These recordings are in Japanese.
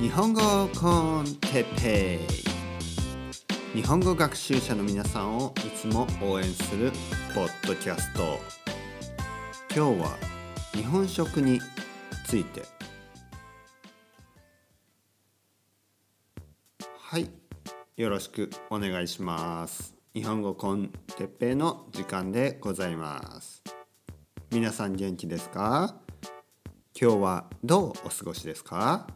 日本語コンテッペイ。日本語学習者の皆さんをいつも応援するポッドキャスト。今日は日本食について。はい。よろしくお願いします。日本語コンテッペイの時間でございます。皆さん元気ですか？今日はどうお過ごしですか？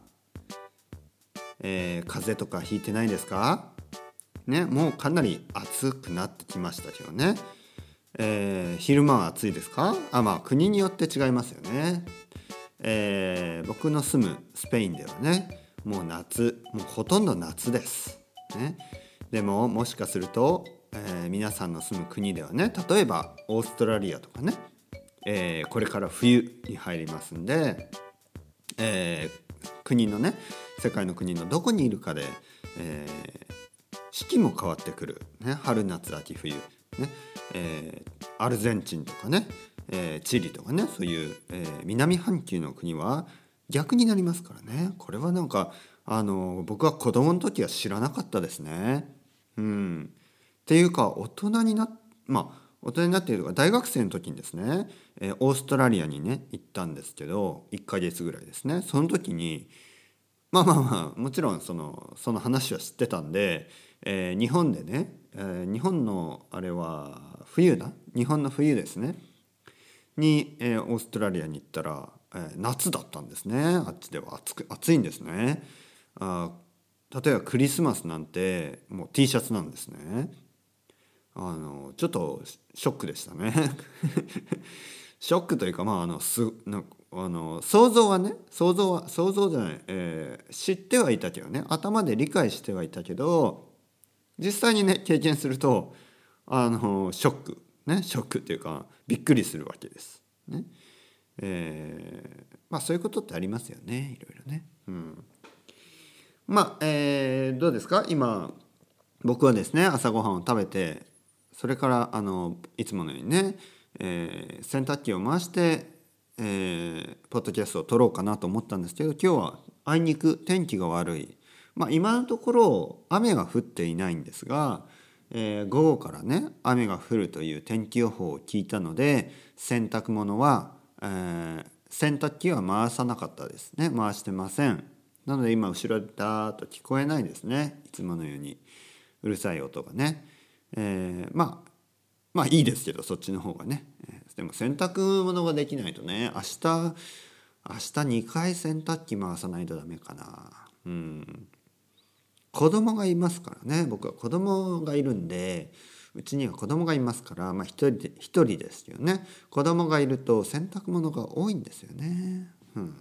えー、風邪とかひいてないですか？ね、もうかなり暑くなってきましたけどね。えー、昼間は暑いですか？あ、まあ国によって違いますよね。えー、僕の住むスペインではね、もう夏、もうほとんど夏です。ね、でももしかすると、えー、皆さんの住む国ではね、例えばオーストラリアとかね、えー、これから冬に入りますんで、えー、国のね世界の国のどこにいるかで、えー、四季も変わってくる、ね、春夏秋冬、ねえ、アルゼンチンとかね、えー、チリとかねそういう、え、南半球の国は逆になりますからねこれはなんかあの僕は子供の時は知らなかったですね。うん、っていうか大人になまあ大人になっているか大学生の時にですね、えー、オーストラリアにね行ったんですけど1ヶ月ぐらいですね。その時にまあまあまあもちろんそのその話は知ってたんで、えー、日本でね、えー、日本のあれは冬だ？日本の冬ですね。に、えー、オーストラリアに行ったら、えー、夏だったんですね。あっちでは。暑く暑いんですね。あ例えばクリスマスなんてもう T シャツなんですね。あのちょっとショックでしたね ショックというかまああのすなあの想像はね想像は想像じゃない、えー、知ってはいたけどね頭で理解してはいたけど実際にね経験するとあのショックねショックっていうかびっくりするわけです。ねえー、まあそういうことってありますよねいろいろね。うん、まあ、えー、どうですか？今僕はですね朝ごはんを食べてそれからあのいつものようにね、えー、洗濯機を回してえー、ポッドキャストを撮ろうかなと思ったんですけど今日はあいにく天気が悪い、まあ、今のところ雨が降っていないんですが、えー、午後からね雨が降るという天気予報を聞いたので洗濯物は、えー、洗濯機は回さなかったですね。回してません。なので今後ろでダーッと聞こえないですね。いつものように。うるさい音がね、えー、まあまあいいですけどそっちの方がね。でも洗濯物ができないとね明日明日2回洗濯機回さないとダメかな。うん。子供がいますからね。僕は子供がいるんでうちには子供がいますからまあ一人で一人ですよね。子供がいると洗濯物が多いんですよね。うん。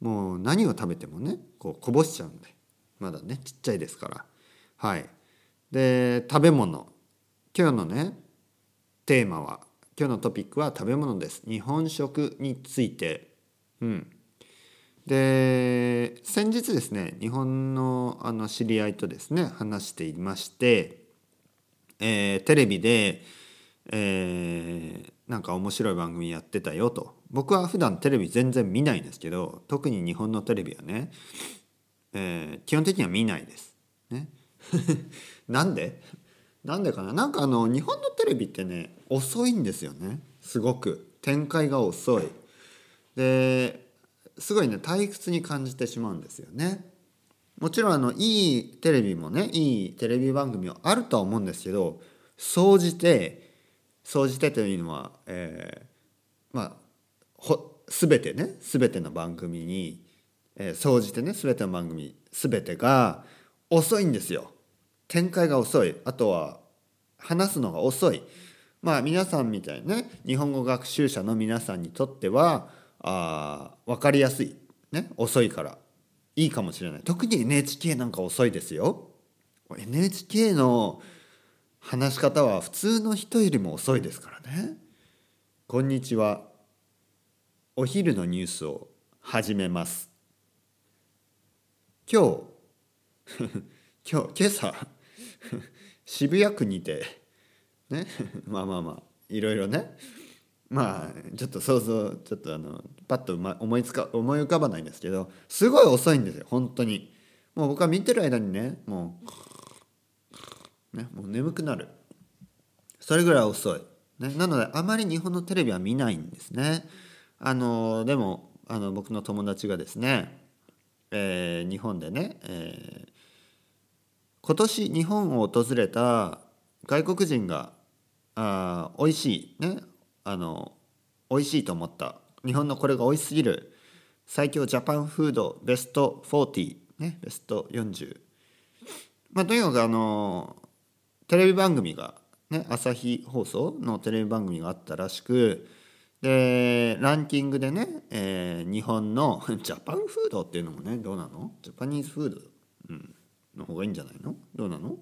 もう何を食べてもねこうこぼしちゃうんで。まだねちっちゃいですから。はい。で食べ物。今日のねテーマは今日のトピックは食べ物です。日本食について。うん。で先日ですね日本のあの知り合いとですね話していまして、えー、テレビで、えー、なんか面白い番組やってたよと。僕は普段テレビ全然見ないんですけど特に日本のテレビはね、えー、基本的には見ないです。ね、なんで？なんでかな？なんかあの日本のテレビってね遅いんですよね。すごく。展開が遅い。ですごいね退屈に感じてしまうんですよね。もちろんあのいいテレビもねいいテレビ番組はあるとは思うんですけど総じて総じてというのは、えー、まあほ全てね全ての番組にえー、総じてね全ての番組全てが遅いんですよ。展開が遅い。あとは話すのが遅い。まあ皆さんみたいにね日本語学習者の皆さんにとってはあ分かりやすい、ね、遅いから。いいかもしれない。特に NHK なんか遅いですよ。NHK の話し方は普通の人よりも遅いですからね。こんにちは。お昼のニュースを始めます。今日 今日今朝 渋谷区にてね まあまあまあいろいろね。まあちょっと想像ちょっとあのパッと思いつか思い浮かばないんですけどすごい遅いんですよ本当に。もう僕は見てる間にねもうねもう眠くなる。それぐらい遅い、ね、なのであまり日本のテレビは見ないんですね。あのでもあの僕の友達がですね、えー、日本でね、え、今年日本を訪れた外国人があ美味しいねあの美味しいと思った。日本のこれが美味しすぎる。最強ジャパンフードベスト40ねベスト40まあとにかくあのテレビ番組がね朝日放送のテレビ番組があったらしくでランキングでね、えー、日本のジャパンフードっていうのもねどうなの？ジャパニーズフード、うん、の方がいいんじゃないの？どうなの？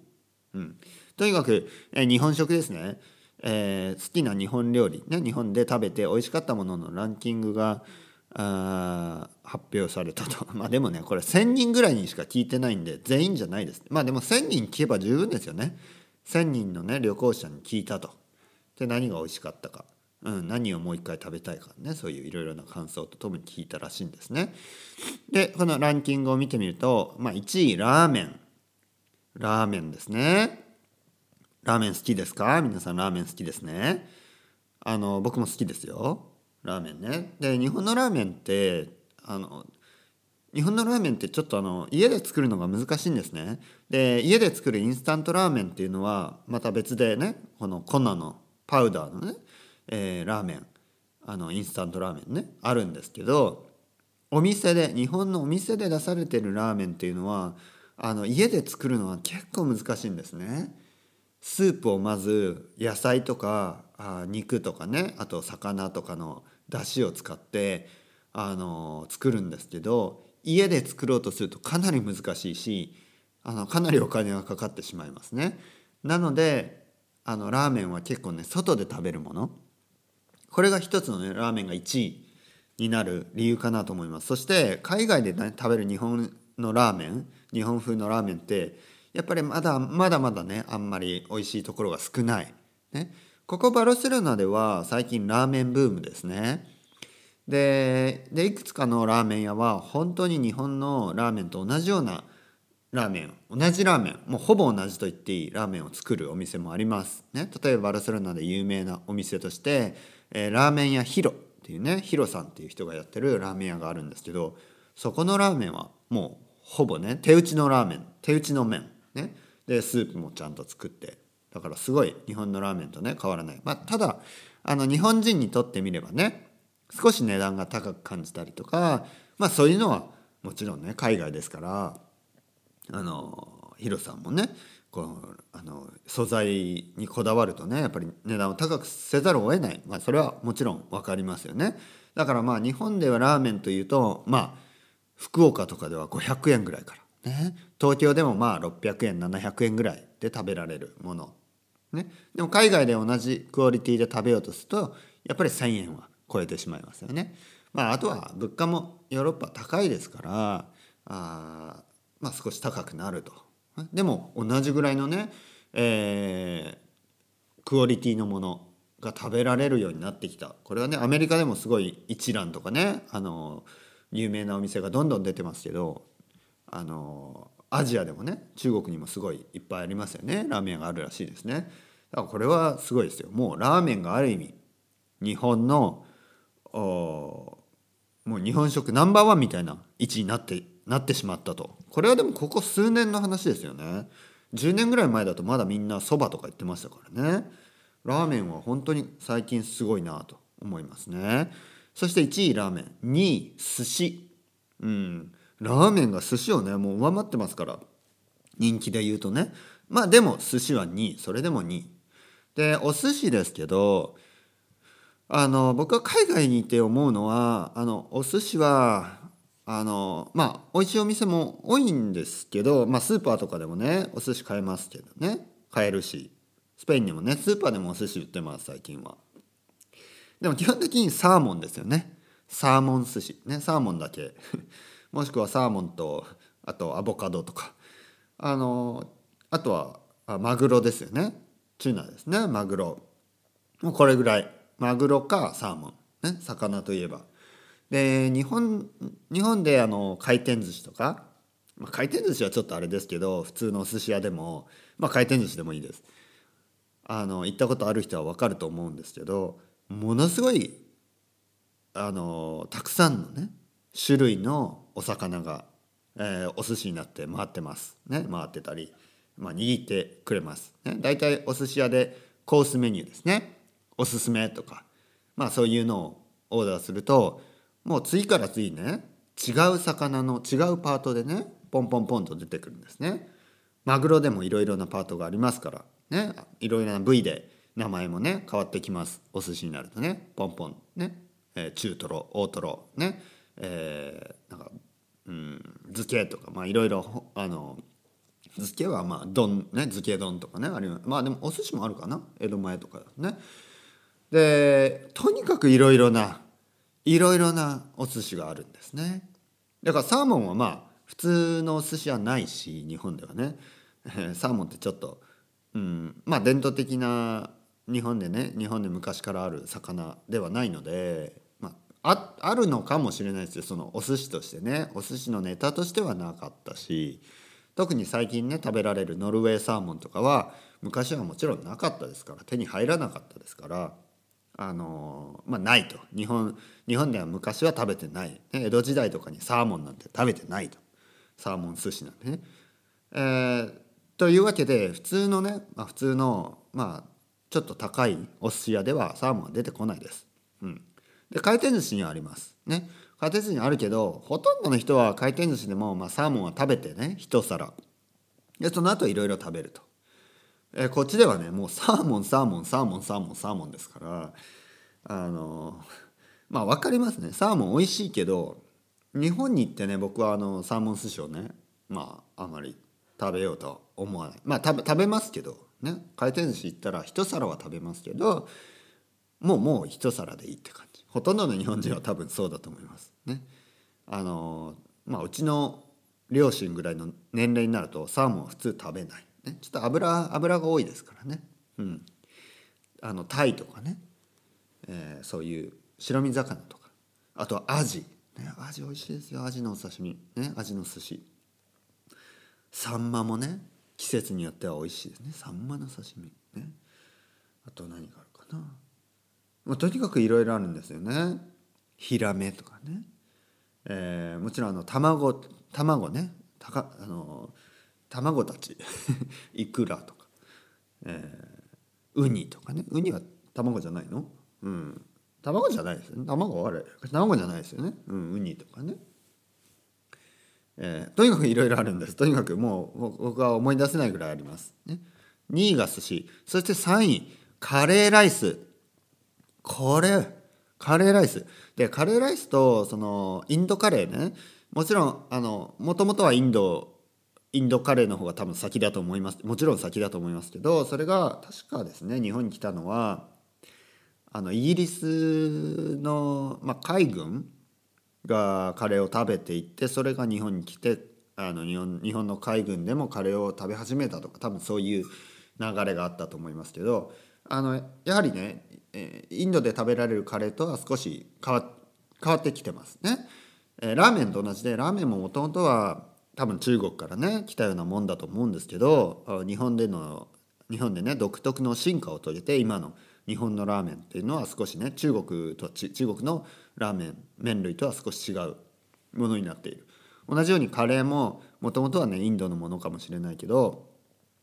うん、とにかく、えー、日本食ですね。えー、好きな日本料理、ね、日本で食べて美味しかったもののランキングがあ発表されたと。まあでもねこれ1,000人ぐらいにしか聞いてないんで全員じゃないです。まあでも1,000人聞けば十分ですよね。1,000人のね旅行者に聞いたと。で何が美味しかったか、うん、何をもう一回食べたいか。ねそういういろいろな感想とともに聞いたらしいんですね。でこのランキングを見てみると、まあ、1位ラーメン。ラーメンですねラーメン好きですか？皆さんラーメン好きですね。あの、僕も好きですよ。ラーメンね。で、日本のラーメンって、あの、日本のラーメンってちょっとあの家で作るのが難しいんですね。で家で作るインスタントラーメンっていうのはまた別でねこの粉のパウダーのね、えー、ラーメンあのインスタントラーメンねあるんですけどお店で日本のお店で出されてるラーメンっていうのはあの家で作るのは結構難しいんですね。スープをまず野菜とかあ肉とかねあと魚とかの出汁を使ってあの作るんですけど家で作ろうとするとかなり難しいしあのかなりお金がかかってしまいますね。なのであのラーメンは結構ね外で食べるものこれが一つのねラーメンが1位になる理由かなと思いますそして海外で、ね、食べる日本のラーメン日本風のラーメンってやっぱりまだまだまだねあんまり美味しいところが少ない、ね、ここバルセロナでは最近ラーメンブームですね。ででいくつかのラーメン屋は本当に日本のラーメンと同じようなラーメン同じラーメンもうほぼ同じと言っていいラーメンを作るお店もあります、ね、例えばバルセロナで有名なお店として、えー、ラーメン屋ヒロっていうねヒロさんっていう人がやってるラーメン屋があるんですけどそこのラーメンはもうほぼね手打ちのラーメン手打ちの麺ね、でスープもちゃんと作って。だからすごい日本のラーメンとね変わらない、まあ、ただあの日本人にとってみればね少し値段が高く感じたりとか、まあ、そういうのはもちろんね海外ですからあのヒロさんもねこのあの素材にこだわるとねやっぱり値段を高くせざるを得ない、まあ、それはもちろん分かりますよね。だからまあ日本ではラーメンというとまあ福岡とかでは500円ぐらいから。ね、東京でもまあ600円700円ぐらいで食べられるもの、ね、でも海外で同じクオリティで食べようとするとやっぱり1,000円は超えてしまいますよね。まあ、あとは物価もヨーロッパ高いですからあ、まあ、少し高くなると。でも同じぐらいのね、えー、クオリティのものが食べられるようになってきた。これはねアメリカでもすごい一蘭とかねあの有名なお店がどんどん出てますけどあのアジアでもね中国にもすごいいっぱいありますよね。ラーメンがあるらしいですね。だからこれはすごいですよ。もうラーメンがある意味日本のもう日本食ナンバーワンみたいな位置になってなってしまったと。これはでもここ数年の話ですよね。10年ぐらい前だとまだみんなそばとか言ってましたからね。ラーメンは本当に最近すごいなと思いますね。そして1位ラーメン。2位寿司。うん。ラーメンが寿司をねもう上回ってますから。人気で言うとね。まあでも寿司は2位。それでも2位。でお寿司ですけどあの僕は海外にいて思うのはあのお寿司はあのまあ美味しいお店も多いんですけど、まあ、スーパーとかでもねお寿司買えますけどね。買えるし。スペインにもねスーパーでもお寿司売ってます最近は。でも基本的にサーモンですよね。サーモン寿司。ねサーモンだけ。もしくはサーモンとあとアボカドとか。あのあとはあマグロですよね。チュナですね。マグロ。もうこれぐらい。マグロかサーモン、ね、魚といえば。で日本日本であの回転寿司とか、まあ、回転寿司はちょっとあれですけど普通のお寿司屋でも、まあ、回転寿司でもいいです。あの行ったことある人は分かると思うんですけどものすごいあのたくさんのね種類のお魚が、えー、お寿司になって回ってます。ね回ってたり、まあ、握ってくれます、ね、大体お寿司屋でコースメニューですね。おすすめとか、まあ、そういうのをオーダーするともう次から次ね違う魚の違うパートでねポンポンポンと出てくるんですね。マグロでもいろいろなパートがありますからねいろいろな部位で名前もね変わってきます。お寿司になるとねポンポンね、えー、中トロ大トロねえー、なんかうん漬けとかまあいろいろあの漬けはまあ丼ね漬け丼とかねあるまあでもお寿司もあるかな？江戸前とかね。でとにかくいろいろないろいろなお寿司があるんですね。だからサーモンはまあ普通のお寿司はないし日本ではね。サーモンってちょっと、うん、まあ伝統的な日本でね日本で昔からある魚ではないので、まあ、あるのかもしれないですよ。そのお寿司としてねお寿司のネタとしてはなかったし特に最近ね食べられるノルウェーサーモンとかは昔はもちろんなかったですから手に入らなかったですからあのまあないと。日本日本では昔は食べてない、ね、江戸時代とかにサーモンなんて食べてないと。サーモン寿司なんてね。えー、というわけで普通のね、まあ、普通のまあちょっと高いお寿司屋ではサーモンは出てこないです。うん、で回転寿司にはあります。ね回転寿司にあるけどほとんどの人は回転寿司でも、まあ、サーモンは食べてね一皿でその後いろいろ食べると。え、こっちではねもうサーモンサーモンサーモンサーモンサーモンですからあのまあ分かりますねサーモン美味しいけど日本に行ってね僕はあのサーモン寿司をねまああまり食べようとは思わないまあ食べますけどね回転寿司行ったら一皿は食べますけどもうもう一皿でいいって感じ。ほとんどの日本人は多分そうだと思います。ね。あのまあうちの両親ぐらいの年齢になるとサーモンは普通食べない。ね、ちょっと油油が多いですからね、うん、あのタイとかね、えー、そういう白身魚とか。あとはアジ、ね、アジ美味しいですよ。アジのお刺身。ねアジの寿司。サンマもね。季節によっては美味しいですね。サンマの刺身。ね。あと何があるかな、まあ、とにかくいろいろあるんですよね。ヒラメとかね、えー、もちろんあの卵卵ね。たかあの卵たち。いくらとか、えー、ウニとかね。ウニは卵じゃないの？うん。卵じゃないですよね。卵あれ。卵じゃないですよね、うん、ウニとかね、えー、とにかくいろいろあるんです。とにかくもう僕は思い出せないぐらいあります、ね、2位が寿司。そして3位カレーライス。これカレーライス。でカレーライスとそのインドカレーね。もちろんあのもともとはインドインドカレーの方が多分先だと思います。もちろん先だと思いますけどそれが確かですね日本に来たのはあのイギリスの、まあ、海軍がカレーを食べていってそれが日本に来てあの日本日本の海軍でもカレーを食べ始めたとか多分そういう流れがあったと思いますけどあのやはりねインドで食べられるカレーとは少し変わってきてますね。ラーメンと同じでラーメンももともとは多分中国からね来たようなもんだと思うんですけど日本での日本でね独特の進化を遂げて今の日本のラーメンっていうのは少しね中国と中国のラーメン麺類とは少し違うものになっている同じようにカレーももともとはねインドのものかもしれないけど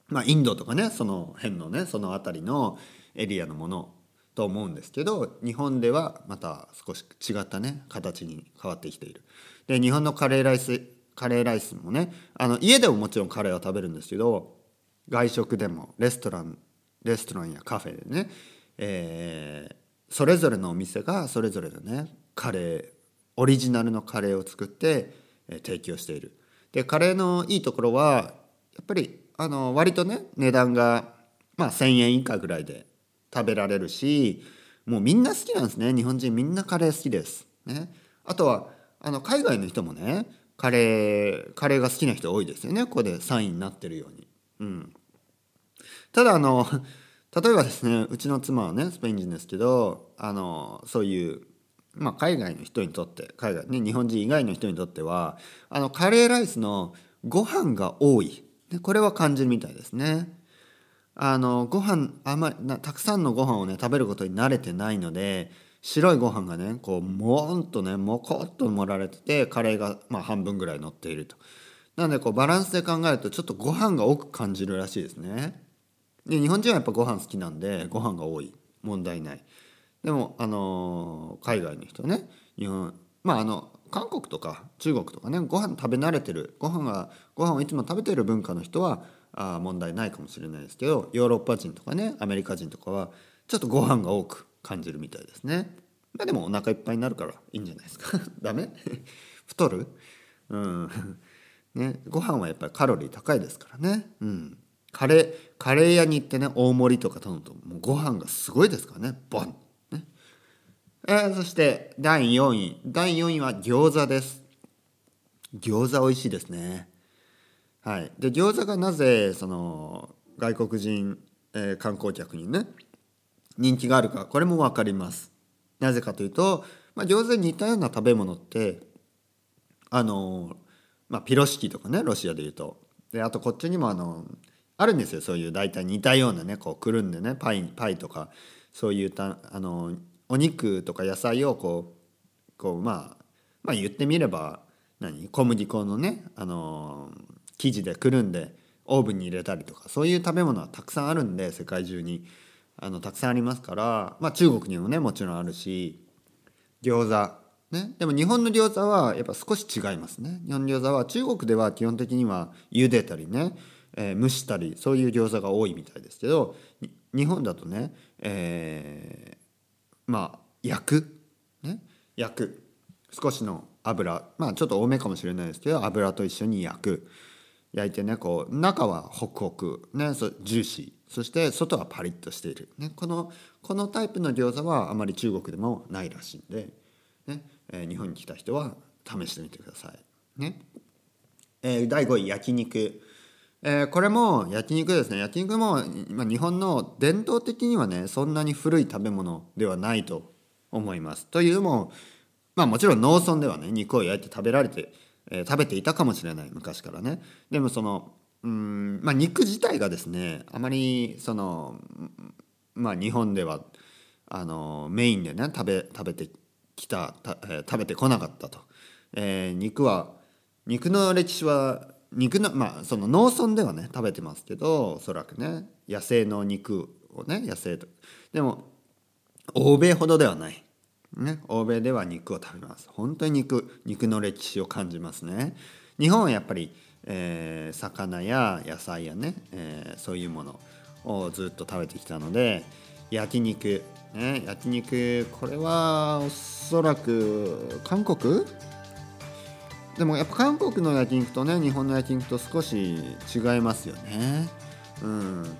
まあインドとかねその辺のねその辺りのエリアのものと思うんですけど日本ではまた少し違ったね形に変わってきている。で日本のカレーライスカレーライスもねあの家でももちろんカレーは食べるんですけど外食でもレストランレストランやカフェでね、えー、それぞれのお店がそれぞれのねカレーオリジナルのカレーを作って、え、提供している。でカレーのいいところはやっぱりあの割とね値段が、まあ、1,000円以下ぐらいで食べられるしもうみんな好きなんですね日本人みんなカレー好きです。ね、あとはあの海外の人もねカレーカレーが好きな人多いですよねここで3位になってるように。うん、ただあの例えばですねうちの妻はねスペイン人ですけどあのそういうまあ、海外の人にとって海外、ね、日本人以外の人にとってはあのカレーライスのご飯が多い、これは感じるみたいですね。あのご飯あまりたくさんのご飯をね食べることに慣れてないので白いご飯がねこうもーんとねもこっと盛られててカレーがまあ半分ぐらい乗っていると。なのでこうバランスで考えるとちょっとご飯が多く感じるらしいですね。で日本人はやっぱご飯好きなんでご飯が多い問題ない。でもあの海外の人ね日本まああの韓国とか中国とかねご飯食べ慣れてるご飯がご飯をいつも食べてる文化の人はあ問題ないかもしれないですけどヨーロッパ人とかねアメリカ人とかはちょっとご飯が多く感じるみたいですね。まあ、でもお腹いっぱいになるからいいんじゃないですか。ダメ？太る？うん。ね。ご飯はやっぱりカロリー高いですからね。うん。カレーカレー屋に行ってね大盛りとか頼むともうご飯がすごいですからね。ボンえー、そして第4位。第4位は餃子です。餃子美味しいですね。はい。で餃子がなぜその外国人、えー、観光客にね人気があるかこれも分かります。なぜかというと、まあ、餃子に似たような食べ物ってあのまあピロシキとかねロシアでいうと。であとこっちにもあのあるんですよ。そういう大体似たようなねこうくるんでねパイパイとかそういうたあのお肉とか野菜をこうこう、まあ、まあ言ってみれば何？小麦粉のね、あの生地でくるんでオーブンに入れたりとかそういう食べ物はたくさんあるんで世界中に。あのたくさんありますから、まあ、中国にもねもちろんあるし餃子。ね、でも日本の餃子はやっぱ少し違いますね。日本の餃子は中国では基本的には茹でたりね、えー、蒸したりそういう餃子が多いみたいですけど日本だとね、えまあ焼く？ね？焼く。少しの油。まあちょっと多めかもしれないですけど油と一緒に焼く。焼いてねこう中はホクホク。ね？そジューシー。そして外はパリッとしている、ね、このこのタイプの餃子はあまり中国でもないらしいんで、ね？えー、日本に来た人は試してみてください。ね？えー、第5位焼肉。えー、これも焼肉ですね焼肉も、ま、日本の伝統的にはねそんなに古い食べ物ではないと思います。というのも、まあ、もちろん農村ではね肉を焼いて食べられて、えー、食べていたかもしれない昔からね。でもそのうん、まあ、肉自体がですねあまりその、まあ、日本ではあのメインでね食べ食べてきた、えー、食べてこなかったと。えー、肉は肉の歴史は肉のまあその農村ではね食べてますけどおそらくね野生の肉をね野生とでも欧米ほどではない。ね欧米では肉を食べます。本当に肉肉の歴史を感じますね。日本はやっぱり、えー、魚や野菜やね、えー、そういうものをずっと食べてきたので焼肉ね焼肉これはおそらく韓国？でもやっぱ韓国の焼肉とね日本の焼肉と少し違いますよね。うん。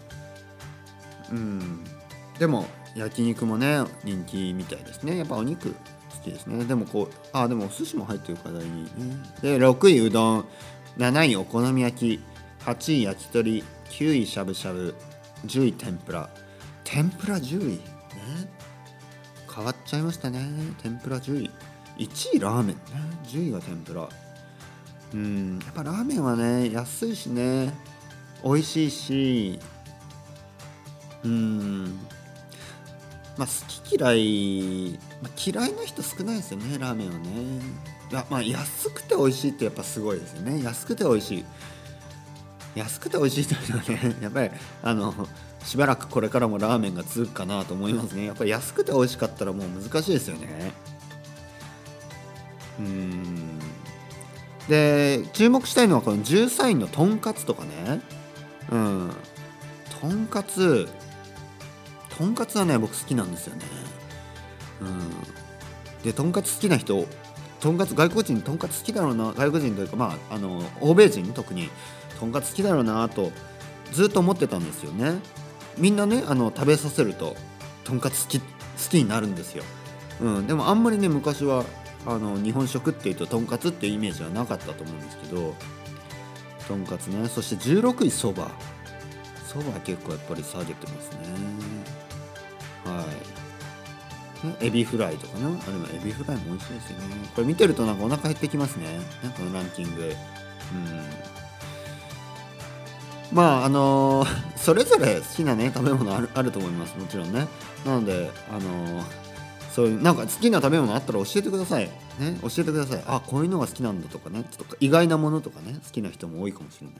うん。でも焼肉もね人気みたいですね。やっぱお肉好きですね。でもこうあでもお寿司も入ってるからいいね。で6位うどん。7位お好み焼き。8位焼き鳥。9位しゃぶしゃぶ。10位天ぷら。天ぷら10位？ね。変わっちゃいましたね。天ぷら10位。1位ラーメンね。10位が天ぷら。うんやっぱラーメンはね安いしね。美味しいし。うん。まあ好き嫌い、まあ、嫌いな人少ないですよねラーメンはね。いやまあ安くて美味しいってやっぱすごいですよね。安くて美味しい。安くて美味しいというのはね やっぱりあのしばらくこれからもラーメンが続くかなと思いますね。やっぱり安くて美味しかったらもう難しいですよね。うん。で注目したいのはこの13位のとんかつとかね。うん。とんかつ。とんかつはね僕好きなんですよね。うん。でとんかつ好きな人とんかつ外国人とんかつ好きだろうな外国人というかまああの欧米人特にとんかつ好きだろうなとずっと思ってたんですよね。みんなねあの食べさせるととんかつ好き好きになるんですよ、うん、でもあんまりね昔はあの日本食っていうととんかつっていうイメージはなかったと思うんですけどとんかつね。そして16位そば。そば結構やっぱり下げてますね。はい。エビフライとかね。あれもエビフライも美味しいですよね。これ見てるとなんかお腹減ってきますね。ねこのランキング。うん。まああのー それぞれ好きなね食べ物あるあると思います。もちろんね。なのであのーそういうなんか好きな食べ物あったら教えてください。ね教えてください。あこういうのが好きなんだとかね。ちょっと意外なものとかね好きな人も多いかもしれない。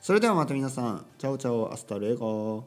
それではまた皆さん。 Chao chao hasta luego